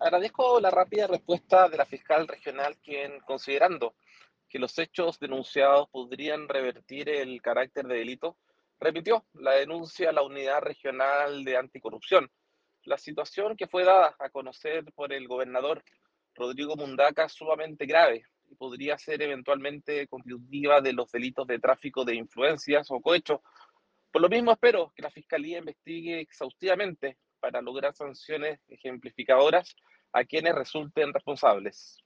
Agradezco la rápida respuesta de la fiscal regional, quien, considerando que los hechos denunciados podrían revertir el carácter de delito, remitió la denuncia a la Unidad Regional de Anticorrupción. La situación que fue dada a conocer por el gobernador Rodrigo Mundaca es sumamente grave y podría ser eventualmente constitutiva de los delitos de tráfico de influencias o cohecho. Por lo mismo espero que la Fiscalía investigue exhaustivamente para lograr sanciones ejemplificadoras a quienes resulten responsables.